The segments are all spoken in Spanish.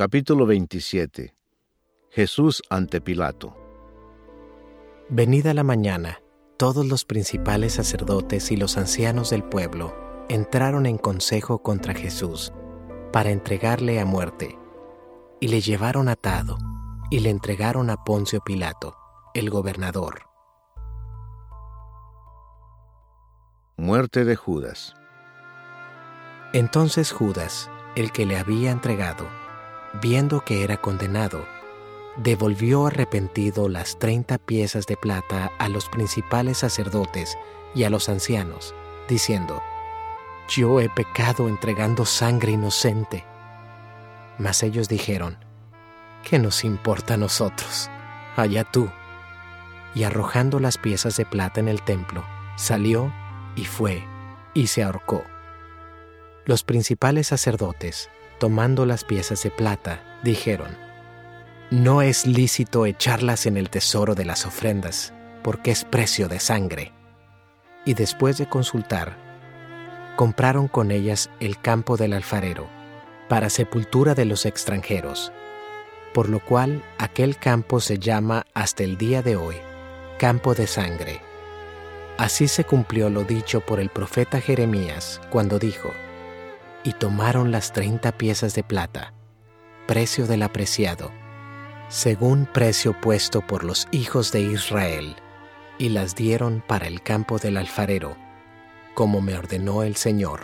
Capítulo 27 Jesús ante Pilato. Venida la mañana, todos los principales sacerdotes y los ancianos del pueblo entraron en consejo contra Jesús para entregarle a muerte, y le llevaron atado y le entregaron a Poncio Pilato, el gobernador. Muerte de Judas. Entonces Judas, el que le había entregado, viendo que era condenado, devolvió arrepentido las treinta piezas de plata a los principales sacerdotes y a los ancianos, diciendo, Yo he pecado entregando sangre inocente. Mas ellos dijeron, ¿qué nos importa a nosotros? Allá tú. Y arrojando las piezas de plata en el templo, salió y fue y se ahorcó. Los principales sacerdotes, tomando las piezas de plata, dijeron, No es lícito echarlas en el tesoro de las ofrendas, porque es precio de sangre. Y después de consultar, compraron con ellas el campo del alfarero, para sepultura de los extranjeros, por lo cual aquel campo se llama hasta el día de hoy campo de sangre. Así se cumplió lo dicho por el profeta Jeremías cuando dijo, y tomaron las treinta piezas de plata, precio del apreciado, según precio puesto por los hijos de Israel, y las dieron para el campo del alfarero, como me ordenó el Señor.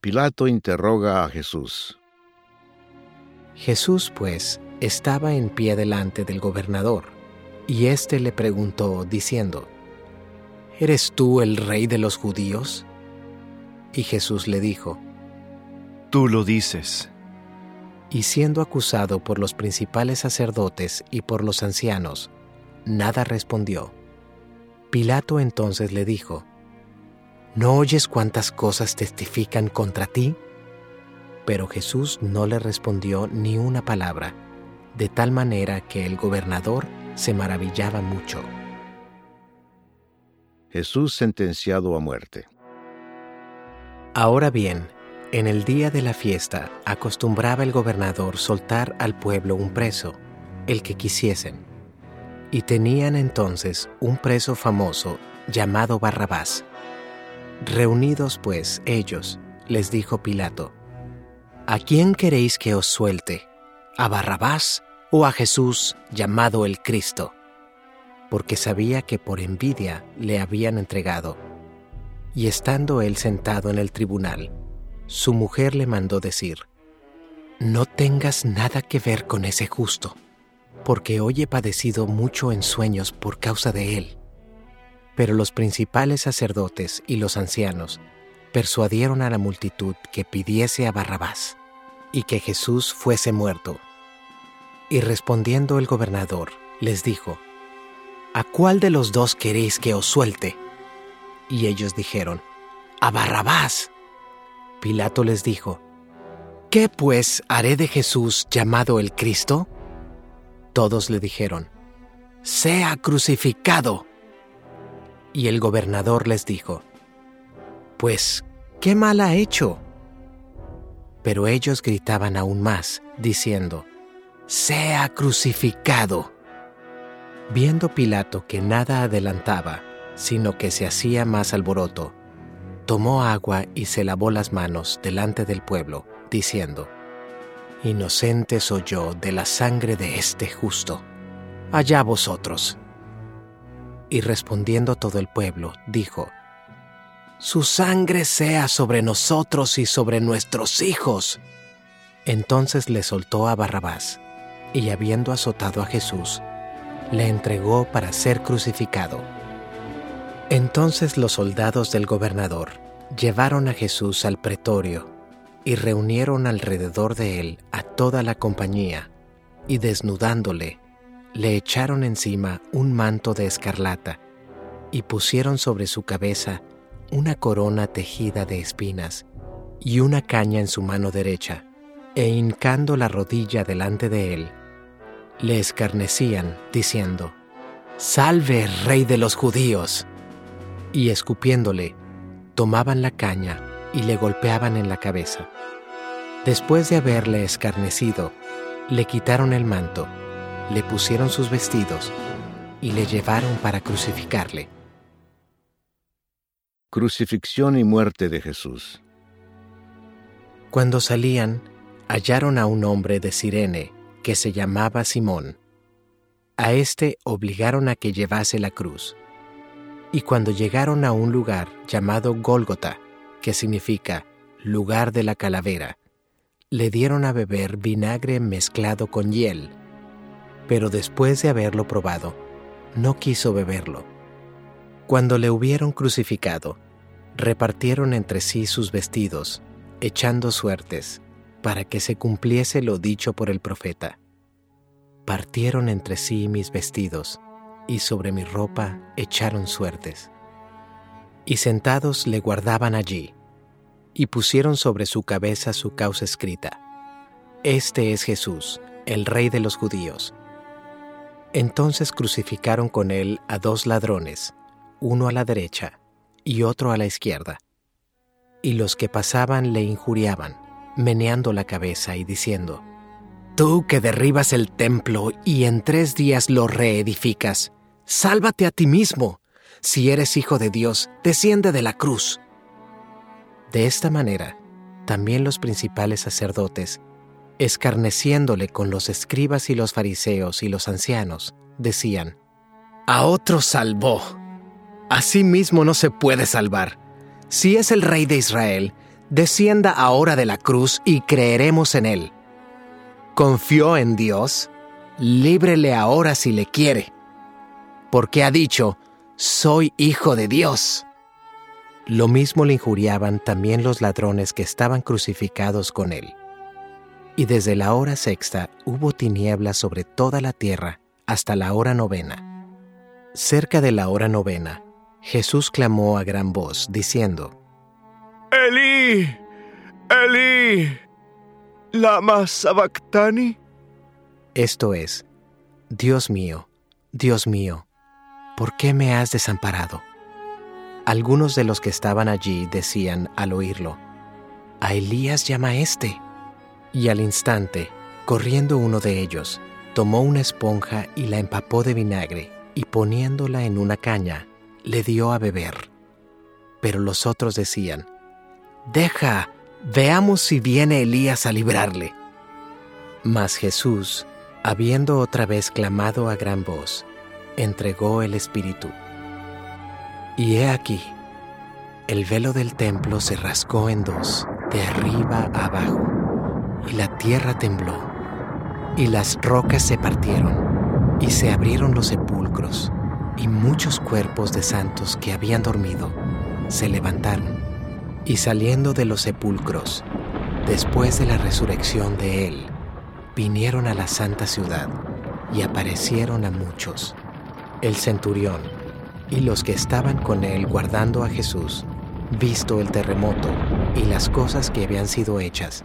Pilato interroga a Jesús. Jesús, pues, estaba en pie delante del gobernador, y éste le preguntó, diciendo, ¿Eres tú el rey de los judíos? Y Jesús le dijo, Tú lo dices. Y siendo acusado por los principales sacerdotes y por los ancianos, nada respondió. Pilato entonces le dijo, ¿No oyes cuántas cosas testifican contra ti? Pero Jesús no le respondió ni una palabra, de tal manera que el gobernador se maravillaba mucho. Jesús sentenciado a muerte. Ahora bien, en el día de la fiesta acostumbraba el gobernador soltar al pueblo un preso, el que quisiesen. Y tenían entonces un preso famoso llamado Barrabás. Reunidos pues ellos, les dijo Pilato, ¿A quién queréis que os suelte? ¿A Barrabás o a Jesús llamado el Cristo? Porque sabía que por envidia le habían entregado y estando él sentado en el tribunal, su mujer le mandó decir, No tengas nada que ver con ese justo, porque hoy he padecido mucho en sueños por causa de él. Pero los principales sacerdotes y los ancianos persuadieron a la multitud que pidiese a Barrabás y que Jesús fuese muerto. Y respondiendo el gobernador, les dijo, ¿A cuál de los dos queréis que os suelte? Y ellos dijeron, A Barrabás. Pilato les dijo, ¿Qué pues haré de Jesús llamado el Cristo? Todos le dijeron, Sea crucificado. Y el gobernador les dijo, Pues, ¿qué mal ha hecho? Pero ellos gritaban aún más, diciendo, Sea crucificado. Viendo Pilato que nada adelantaba, sino que se hacía más alboroto. Tomó agua y se lavó las manos delante del pueblo, diciendo, Inocente soy yo de la sangre de este justo. Allá vosotros. Y respondiendo todo el pueblo, dijo, Su sangre sea sobre nosotros y sobre nuestros hijos. Entonces le soltó a Barrabás, y habiendo azotado a Jesús, le entregó para ser crucificado. Entonces los soldados del gobernador llevaron a Jesús al pretorio y reunieron alrededor de él a toda la compañía, y desnudándole, le echaron encima un manto de escarlata, y pusieron sobre su cabeza una corona tejida de espinas, y una caña en su mano derecha, e hincando la rodilla delante de él, le escarnecían, diciendo, Salve, rey de los judíos y escupiéndole, tomaban la caña y le golpeaban en la cabeza. Después de haberle escarnecido, le quitaron el manto, le pusieron sus vestidos y le llevaron para crucificarle. Crucifixión y muerte de Jesús. Cuando salían, hallaron a un hombre de Sirene que se llamaba Simón. A éste obligaron a que llevase la cruz. Y cuando llegaron a un lugar llamado Gólgota, que significa lugar de la calavera, le dieron a beber vinagre mezclado con hiel, pero después de haberlo probado, no quiso beberlo. Cuando le hubieron crucificado, repartieron entre sí sus vestidos, echando suertes, para que se cumpliese lo dicho por el profeta. Partieron entre sí mis vestidos, y sobre mi ropa echaron suertes. Y sentados le guardaban allí, y pusieron sobre su cabeza su causa escrita. Este es Jesús, el Rey de los judíos. Entonces crucificaron con él a dos ladrones, uno a la derecha y otro a la izquierda. Y los que pasaban le injuriaban, meneando la cabeza y diciendo, Tú que derribas el templo y en tres días lo reedificas, sálvate a ti mismo. Si eres hijo de Dios, desciende de la cruz. De esta manera, también los principales sacerdotes, escarneciéndole con los escribas y los fariseos y los ancianos, decían, A otro salvó. A sí mismo no se puede salvar. Si es el rey de Israel, descienda ahora de la cruz y creeremos en él. Confió en Dios, líbrele ahora si le quiere, porque ha dicho, soy hijo de Dios. Lo mismo le injuriaban también los ladrones que estaban crucificados con él. Y desde la hora sexta hubo tinieblas sobre toda la tierra hasta la hora novena. Cerca de la hora novena, Jesús clamó a gran voz, diciendo, Elí, Elí, lama sabactani. Esto es, Dios mío, Dios mío, ¿por qué me has desamparado? Algunos de los que estaban allí decían al oírlo, A Elías llama este. Y al instante, corriendo uno de ellos, tomó una esponja y la empapó de vinagre, y poniéndola en una caña, le dio a beber. Pero los otros decían, Deja, veamos si viene Elías a librarle. Mas Jesús, habiendo otra vez clamado a gran voz, entregó el Espíritu. Y he aquí, el velo del templo se rascó en dos, de arriba a abajo, y la tierra tembló, y las rocas se partieron, y se abrieron los sepulcros, y muchos cuerpos de santos que habían dormido se levantaron, y saliendo de los sepulcros, después de la resurrección de él, vinieron a la santa ciudad y aparecieron a muchos. El centurión, y los que estaban con él guardando a Jesús, visto el terremoto y las cosas que habían sido hechas,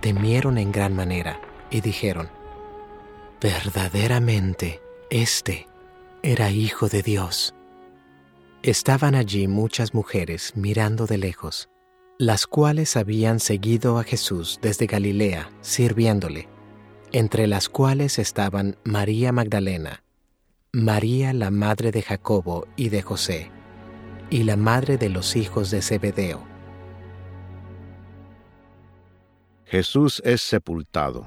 temieron en gran manera y dijeron, verdaderamente, este era hijo de Dios. Estaban allí muchas mujeres mirando de lejos, las cuales habían seguido a Jesús desde Galilea, sirviéndole, entre las cuales estaban María Magdalena, María la madre de Jacobo y de José, y la madre de los hijos de Zebedeo. Jesús es sepultado.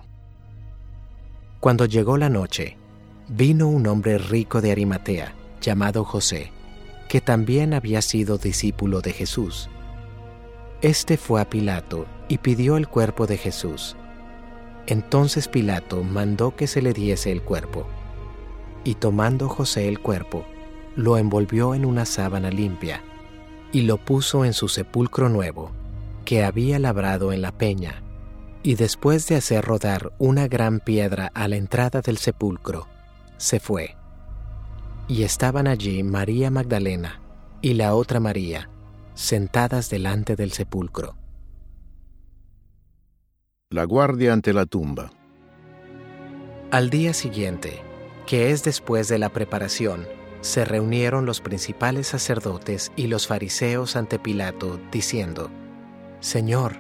Cuando llegó la noche, vino un hombre rico de Arimatea, llamado José, que también había sido discípulo de Jesús. Este fue a Pilato y pidió el cuerpo de Jesús. Entonces Pilato mandó que se le diese el cuerpo y tomando José el cuerpo, lo envolvió en una sábana limpia y lo puso en su sepulcro nuevo, que había labrado en la peña, y después de hacer rodar una gran piedra a la entrada del sepulcro, se fue. Y estaban allí María Magdalena y la otra María, sentadas delante del sepulcro. La guardia ante la tumba. Al día siguiente, que es después de la preparación, se reunieron los principales sacerdotes y los fariseos ante Pilato, diciendo, Señor,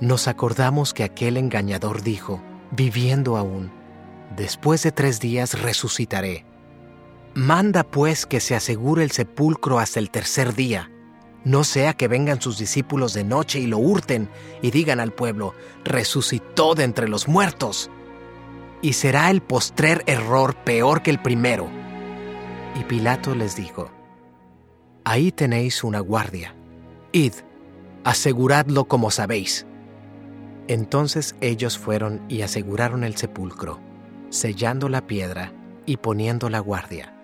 nos acordamos que aquel engañador dijo, viviendo aún, después de tres días resucitaré. Manda pues que se asegure el sepulcro hasta el tercer día, no sea que vengan sus discípulos de noche y lo hurten y digan al pueblo, resucitó de entre los muertos. Y será el postrer error peor que el primero. Y Pilato les dijo, Ahí tenéis una guardia. Id, aseguradlo como sabéis. Entonces ellos fueron y aseguraron el sepulcro, sellando la piedra y poniendo la guardia.